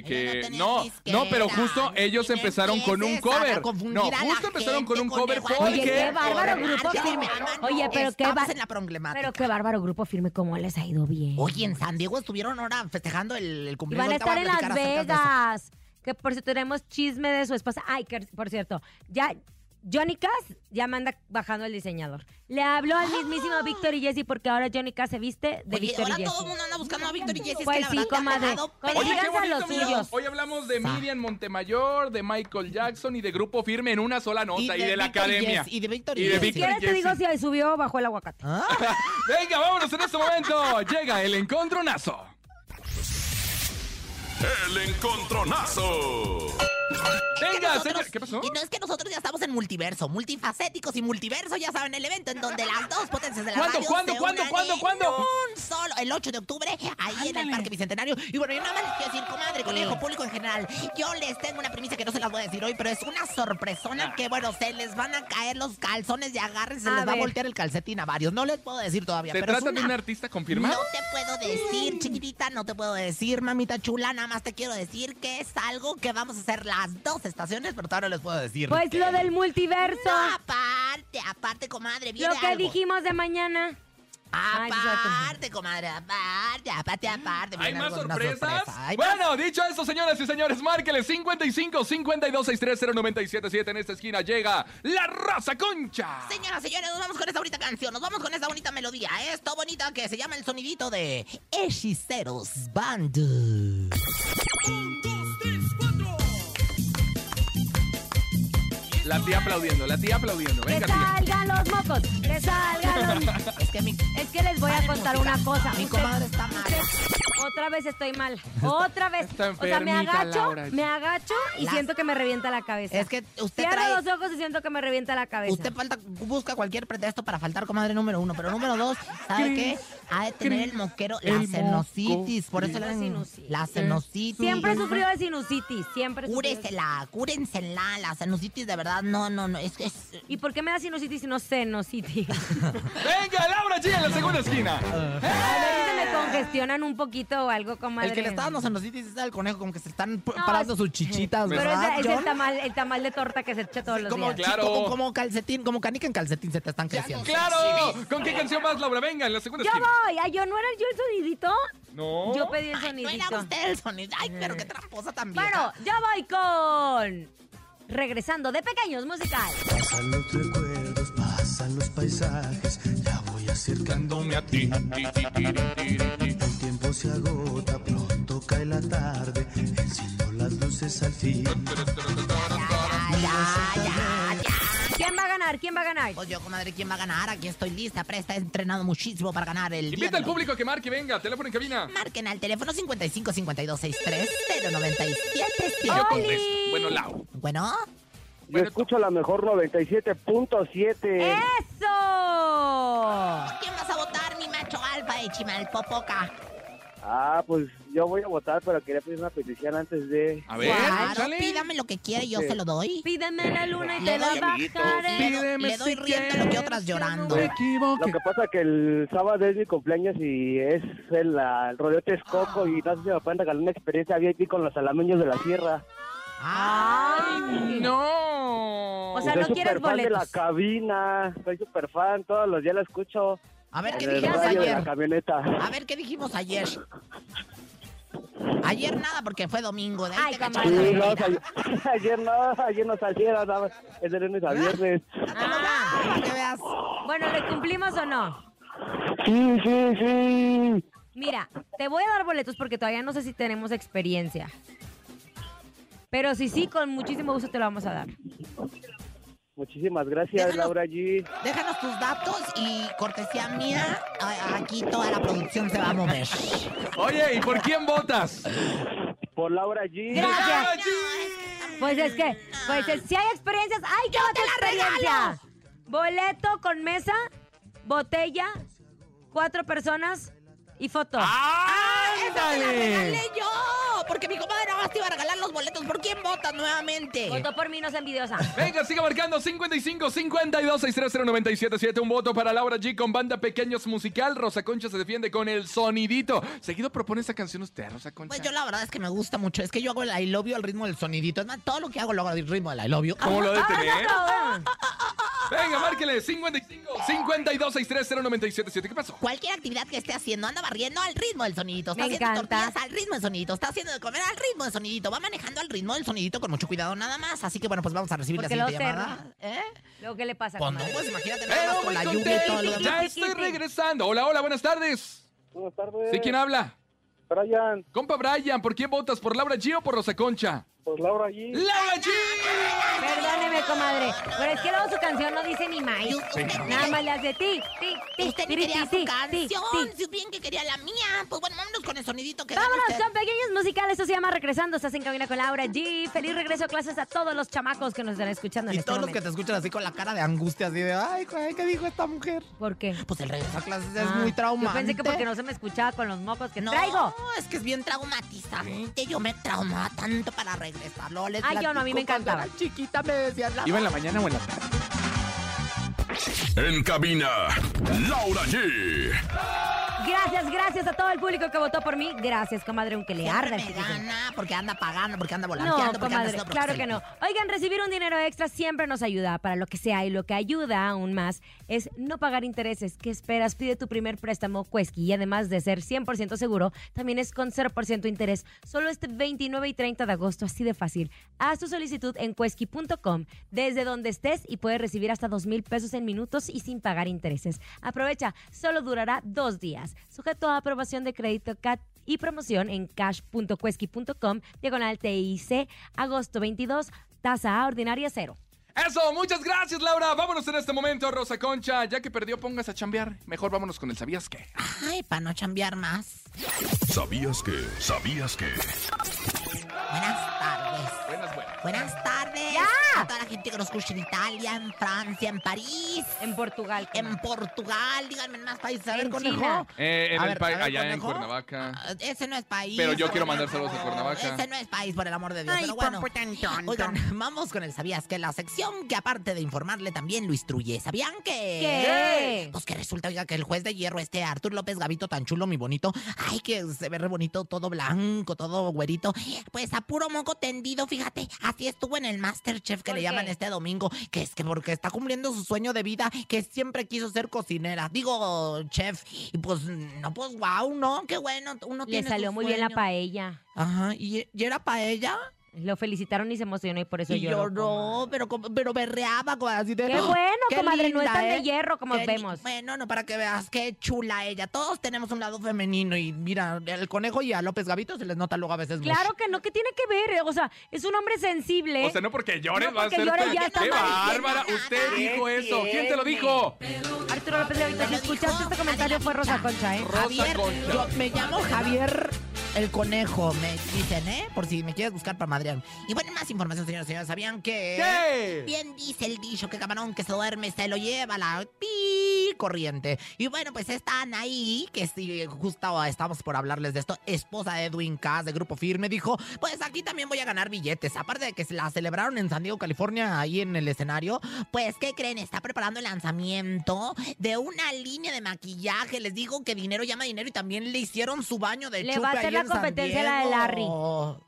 Que, no no, pero justo ellos empezaron con un cover. No, justo empezaron con un cover Juan Oye, porque. qué bárbaro grupo firme. Oye, pero qué estamos ba- en la problemática. Pero qué bárbaro grupo firme, cómo les ha ido bien. Oye, en San Diego estuvieron ahora festejando el, el Y cumpleaños. van a estar en Las. Vegas. Que por cierto tenemos chisme de su esposa. Ay, que por cierto, ya Johnny Cass ya manda bajando el diseñador. Le habló al mismísimo Víctor y Jesse porque ahora Johnny Cass se viste de Oye, Víctor ahora y todo el Jesse. mundo anda buscando a Víctor y Jessy. es que Pues la sí, verdad que han comadre. Oye, los suyos. Hoy hablamos de Miriam Montemayor, de Michael Jackson y de Grupo Firme en una sola nota y de, la academia. Y de Víctor y, Y de Jessy. Si quieres te digo si subió o bajó el aguacate. ¿Ah? Venga, vámonos en este momento. Llega el encontronazo. El encontronazo. Venga, nosotros- señor. ¿Qué pasó? Y no es que nosotros ya estamos en multiverso, multifacéticos y multiverso, ya saben, el evento en donde las dos potencias de la ¿Cuándo, radio cuándo, se cuándo, cuándo, cuándo? un solo, el 8 de octubre, ahí en el Parque Bicentenario. Y bueno, yo nada más les quiero decir, comadre, conejo, público en general, yo les tengo una primicia que no se las voy a decir hoy, pero es una sorpresona que, bueno, se les van a caer los calzones de agarre, se A les va a voltear el calcetín a varios. No les puedo decir todavía, ¿Se pero es trata de un artista confirmado? no te puedo decir, chiquitita, no te puedo decir, mamita chula. Nada más te quiero decir que es algo que vamos a hacer las dos estaciones, pero todavía no les puedo decir. Pues lo del multiverso. No, aparte, aparte, comadre, viene lo que algo. dijimos de mañana. Aparte, comadre, aparte, aparte, aparte. ¿Hay más sorpresas? sorpresa. Hay más. Bueno, dicho eso, señoras y señores, márqueles 55 52 630 977 En esta esquina llega la raza concha. Señoras, señores, nos vamos con esta bonita canción, nos vamos con esta bonita melodía. Esto bonita que se llama el sonidito de Hechiceros Band. La tía aplaudiendo, la tía aplaudiendo. Que Venga, tía. salgan los mocos. Que salgan los... Es que mi, Es que les voy a contar música. una cosa. mi comadre está mal. Otra vez estoy mal. Otra vez. Está o sea, me agacho, Laura. me agacho y Las- siento que me revienta la cabeza. Es que usted Cierro trae... los ojos y siento que me revienta la cabeza. Usted falta, busca cualquier pretexto para faltar, comadre, número uno. Pero número dos, ¿sabe qué? Ha de tener el moquero, la El sinusitis. Por eso La la, sinusitis. la sinusitis. Siempre he sufrido de sinusitis. Siempre de- Cúresela, cúrensela. La sinusitis, de verdad, no, no, no. Es que es... ¿Y por qué me da sinusitis y no senositis? Venga, Laura G en la segunda esquina. A ver si se me congestionan un poquito o algo, comadre. El que le está dando sinusitis es el conejo, como que se están No, parando es- sus chichitas, Pero ¿verdad, es, es el, tamal, el tamal de torta que se echa todos los como, días. Claro. como, como calcetín, como canica en calcetín se te están creciendo. ¡Claro! ¿Con qué canción más, Laura? Venga, en la segunda ¡Yo esquina. Ay, ¿yo no era yo el sonidito? No. Yo pedí el Ay, no sonidito. era usted el sonido. Ay, pero qué tramposa también. Bueno, yo voy con... Regresando de Pequeños Musical. Pasan los recuerdos, pasan los paisajes, ya voy acercándome a ti. El tiempo se agota, pronto cae la tarde, enciendo las luces al fin. ya, ya, ya, ganar? ¿Quién va a ganar? Pues yo, comadre, ¿quién va a ganar? Aquí estoy lista, presta, he entrenado muchísimo para ganar el Invita al público a que marque, venga, teléfono en cabina. Marquen al teléfono 55 52 63 097 Y yo contesto. Bueno, Lau. Bueno, Yo escucho la mejor 97.7. ¡Eso! ¿quién vas a votar, mi macho alfa de Chimalpopoca? Ah, pues yo voy a votar, pero quería pedir una petición antes de... A ver, Claro, pídame lo que quiera y yo Sí. se lo doy. Pídeme la luna y te doy, la bajaré. Pídeme le doy si riendo lo que otras que llorando. no me equivoque. Lo que pasa que el sábado es mi cumpleaños y es el, el rodeo Texcoco y no sé si me pueden regalar una experiencia VIP con los alameños de la sierra. Ay, no. O sea, soy no quieres súper fan de la boletos. cabina. Soy súper fan. Todos los días la escucho. A ver, ¿qué en el dijimos radio de la ayer? camioneta. A ver, ¿qué dijimos ayer? Ayer nada, porque fue domingo. De ahí Ay, te Sí, no, ayer, ayer no, ayer no salieron, nada más. Es de lunes a viernes. Ah, para que veas. Bueno, ¿le cumplimos o no? Sí, sí, sí. Mira, te voy a dar boletos porque todavía no sé si tenemos experiencia. Pero si sí, con muchísimo gusto te lo vamos a dar. Muchísimas gracias. Laura G. Déjanos tus datos y cortesía mía, a- aquí toda la producción se va a mover. Oye, ¿y por quién votas? Por Laura G. Gracias. Pues es que, pues es- si hay experiencias, ¡ay, qué tu experiencia! Boleto con mesa, botella, cuatro personas y foto. ¡Esa me la ¡Ándale! regalé yo! Porque mi comadre nada más te iba a regalar los boletos. ¿Por quién votas nuevamente? Votó por mí, no es envidiosa. Venga, siga marcando 55 52 630 977 Un voto para Laura G con banda Pequeños Musical. Rosa Concha se defiende con el sonidito. Seguido propone esa canción usted, Rosa Concha. Pues yo la verdad es que me gusta mucho. Es que yo hago el I love you al ritmo del sonidito. Es más, todo lo que hago lo hago al ritmo del I love you. ¿Cómo lo de tener? Ah, Venga, márquele 55 52 630 977 ¿Qué pasó? Cualquier actividad que esté haciendo, anda barriendo al ritmo del sonidito. Está Me haciendo encanta. tortillas al ritmo del sonidito. Está haciendo de comer al ritmo del sonidito. Va manejando al ritmo del sonidito con mucho cuidado nada más. Así que bueno, pues vamos a recibir Porque la luego siguiente te... llamada. ¿Eh? Luego, ¿qué le pasa? Pues comadre? pues imagínate nada más Pero con muy la lluvia y todo lo contento. demás. Ya estoy regresando. Hola, hola, buenas tardes. Buenas tardes. ¿Sí quién habla? Brian, Compa Brian, ¿por quién votas? ¿Por Laura G o por Rosa Concha? por Laura G. ¡Laura G! Perdóneme, comadre. Pero es que luego su canción no dice ni maíz. Nada más le hace ti, ti, ti, Usted ni quería su canción, si bien que quería la mía. Pues bueno, vámonos con el sonidito que Vámonos usted. con pequeños musicales. Esto se llama Regresando. Estás en cabina con Laura G. Feliz regreso a clases a todos los chamacos que nos están escuchando en Y este todos los que te escuchan así con la cara de angustia, así de, ay, güey, ¿qué dijo esta mujer? ¿Por qué? Pues el regreso a clases es Ah, muy traumante. Yo pensé que porque no se me escuchaba con los mocos que No, traigo. es que es bien traumatizante. Yo me traumaba tanto para regresarlo. Les Ay, yo no, a mí me cuando encantaba. Chiquita me decían la ¿Iba en la mañana o en la tarde? En cabina, Laura G. Gracias, gracias a todo el público que votó por mí. Gracias, comadre, aunque le arda. Siempre el me gana porque anda pagando, porque anda No, porque anda comadre, haciendo claro que no. Oigan, recibir un dinero extra siempre nos ayuda para lo que sea y lo que ayuda aún más es no pagar intereses. ¿Qué esperas? Pide tu primer préstamo Quesky y además de ser 100% seguro, también es con 0% interés. Solo este 29 y 30 de agosto, así de fácil. Haz tu solicitud en quesky.com desde donde estés y puedes recibir hasta 2 mil pesos en minutos y sin pagar intereses. Aprovecha, solo durará dos días. Sujeto a aprobación de crédito CAT y promoción en cash.quesky.com, diagonal TIC, agosto 22, tasa A ordinaria cero. Eso, muchas gracias, Laura. Vámonos en este momento, Rosa Concha. Ya que perdió, pongas a chambear. Mejor vámonos con el ¿Sabías qué? Ay, para no chambear más. ¿Sabías que? ¿Sabías que? Buenas tardes. Buenas, buenas. Buenas tardes. Toda la gente que nos escucha en Italia, en Francia, en París, En Portugal. en Portugal. Díganme en más países. A ver, En conejo. Eh, en A el ver, país, a ver, allá en conejo. Cuernavaca. Ah, Ese no es país. Pero yo quiero mandar saludos a Cuernavaca. Ese no es país, por el amor de Dios. Ay, pero bueno. pompo tan tonto. Oigan, vamos con el ¿Sabías que La sección que aparte de informarle también lo instruye. ¿Sabían que? ¿Qué? Pues que resulta, oiga, que el juez de hierro, este Artur López Gavito, tan chulo, mi bonito. Ay, que se ve re bonito, todo blanco, todo güerito. Pues a puro moco tendido, fíjate. Así estuvo en el Masterchef que ¿Por le qué? llaman este domingo. Que es que porque está cumpliendo su sueño de vida, que siempre quiso ser cocinera. Digo, chef. Y pues, no, pues, wow, ¿no? Qué bueno. Uno Le tiene salió muy bien la paella. Ajá, ¿y, y era paella? Lo felicitaron y se emocionó y por eso Y lloró. lloró, pero, como- pero berreaba como así de... Qué ¡Oh! bueno, qué comadre, no es linda, tan de ¿eh? hierro como Qué li- vemos. Bueno, no, para que veas, qué chula ella. Todos tenemos un lado femenino y mira, el conejo y a López Gavito se les nota luego a veces mucho. Claro que no, ¿qué tiene que ver? O sea, es un hombre sensible. O sea, no porque llores No va a porque ser... llore pe- ya está ¡Qué mal. bárbara! Usted dijo eso. ¿Quién te lo dijo? Arturo López de Ahorita, si escuchaste este comentario fue Rosa Concha, ¿eh? Rosa Javier, Concha. yo me llamo Javier el conejo, me dicen, ¿eh? Por si me quieres buscar para madrear. Y bueno, más información, señores y señores. ¿Sabían que...? ¿Qué? Bien dice el dicho que camarón que se duerme se lo lleva la y corriente. Y bueno, pues esta Anaí, que sí, justo estamos por hablarles de esto, esposa de Edwin Cass de Grupo Firme, dijo, pues aquí también voy a ganar billetes. Aparte de que se la celebraron en San Diego, California, ahí en el escenario, pues, ¿qué creen? Está preparando el lanzamiento de una línea de maquillaje. Les digo que dinero llama dinero y también le hicieron su baño de Le chupe la competencia la de. Larry.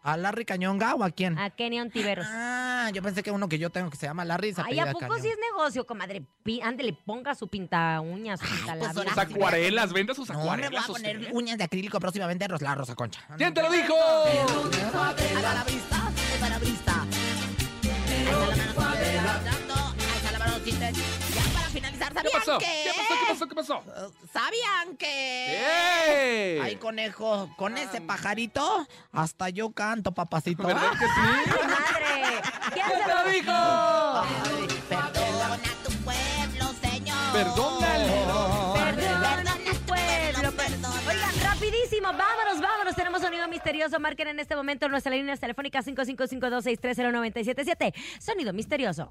¿A Larry Cañonga o a quién? A Kenny Ontiveros. Ah, yo pensé que uno que yo tengo que se llama Larry se Ay, ¿a poco Cañón. sí es negocio, comadre? Pi- Ándele, ponga su pinta uñas, su pinta pues labios. ahora Sus acuarelas, venda sus No, hombre, voy a acuarelas. poner usted. uñas de acrílico próximamente la Rosa Concha. ¿Quién te lo dijo? La la la mano la mano finalizar, ¿Qué ¿sabían pasó? que? ¿Qué pasó? ¿Qué pasó? ¿Qué pasó? Uh, ¿Sabían que? ¡Eh! Ay, conejo, con ese pajarito, hasta yo canto, papacito. ¿Verdad que sí? ¡Madre! ¿Quién ¿Quién se te lo dijo? Ay, perdona tu pueblo, señor. Perdónalo. Perdona tu pueblo. perdona. Oigan, rapidísimo, vámonos, vámonos. Tenemos sonido misterioso. Marquen en este momento nuestras líneas telefónicas 5552630977. Sonido misterioso.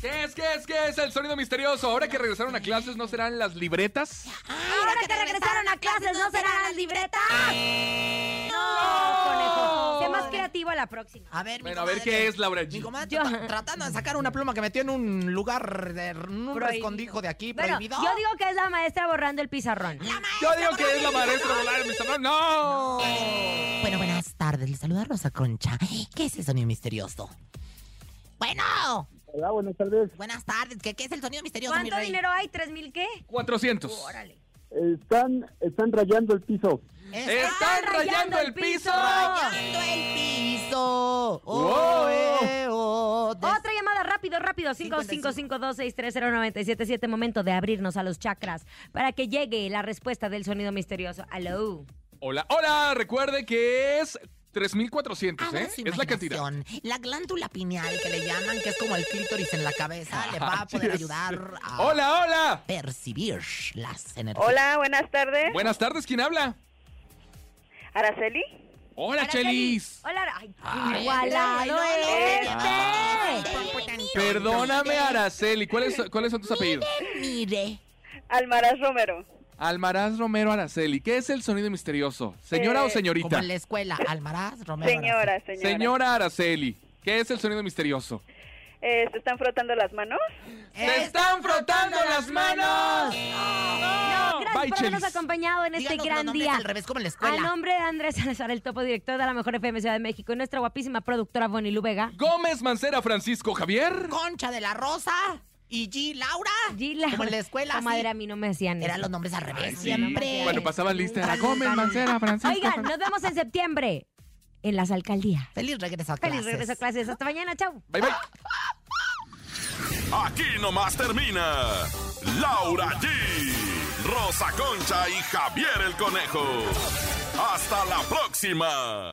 ¿Qué es? ¿Qué es? ¿Qué es el sonido misterioso? Ahora que regresaron a clases, ¿no serán las libretas? Ahora que regresaron a clases, ¿no serán las libretas? No, conejo. Sé más creativo a la próxima. A ver, mi Bueno, a ver comadre. qué es, Laura Mi G. comadre Yo- tra- tratando de sacar una pluma que metió en un lugar, de, en un Prohibido. escondijo de aquí, Bueno, prohibido. yo digo que es la maestra borrando el pizarrón. Yo digo que es la maestra volar en mi salón. ¡No! Bueno, buenas tardes. Les saluda Rosa Concha. ¿Qué es el sonido misterioso? Bueno, Hola, buenas tardes. buenas tardes. ¿Qué, qué es el sonido misterioso, mi ¿Cuánto rey? dinero hay? ¿Tres mil qué? 400. Órale. Están, están rayando el piso. ¡Están rayando el piso! Rayando el piso. Oh, eh, oh, des- Otra llamada, rápido, rápido. 5552630977. Momento de abrirnos a los chakras para que llegue la respuesta del sonido misterioso. Aló. Hola, hola. Recuerde que es 3400, Abra ¿eh? Es la cantidad. La glándula pineal que le llaman, que es como el clítoris en la cabeza, le va a poder Así es. ayudar a Hola, hola. percibir las energías. Hola, buenas tardes. Buenas tardes, ¿quién habla? Araceli. Hola, Araceli. Chelis. Hola, ay, Ay, ay, no, no, este. Perdóname, Araceli. ¿Cuáles, ¿Cuáles son tus apellidos? Mire. Almaraz Romero. Almaraz Romero Araceli. ¿Qué es el sonido misterioso? ¿Señora Eh, o Como señorita? en la escuela, Almaraz, Romero. Señora, señora. Señora Araceli. ¿Qué es el sonido misterioso? Eh, ¿Se están frotando las manos? ¡Se están frotando las manos! No, gracias Bye, por habernos acompañado en este Díganos gran día. al revés, como en la A escuela. nombre de Andrés Salazar, el topo director de la Mejor FM Ciudad de México, y nuestra guapísima productora Bonnie Vega. Gómez Mancera Francisco Javier. Concha de la Rosa y G. Laura. Gila. Como en la escuela, Comadre, sí. a mí no me decían eso. Eran los nombres al revés, Ay, sí. siempre. Cuando pasaban lista era Gómez Mancera Francisco. Oigan, nos vemos en septiembre en las alcaldías. Feliz regreso a clases. Feliz regreso a clases. Hasta mañana, chao. Bye, bye. Aquí nomás termina Laura G, Rosa Concha y Javier el Conejo. Hasta la próxima.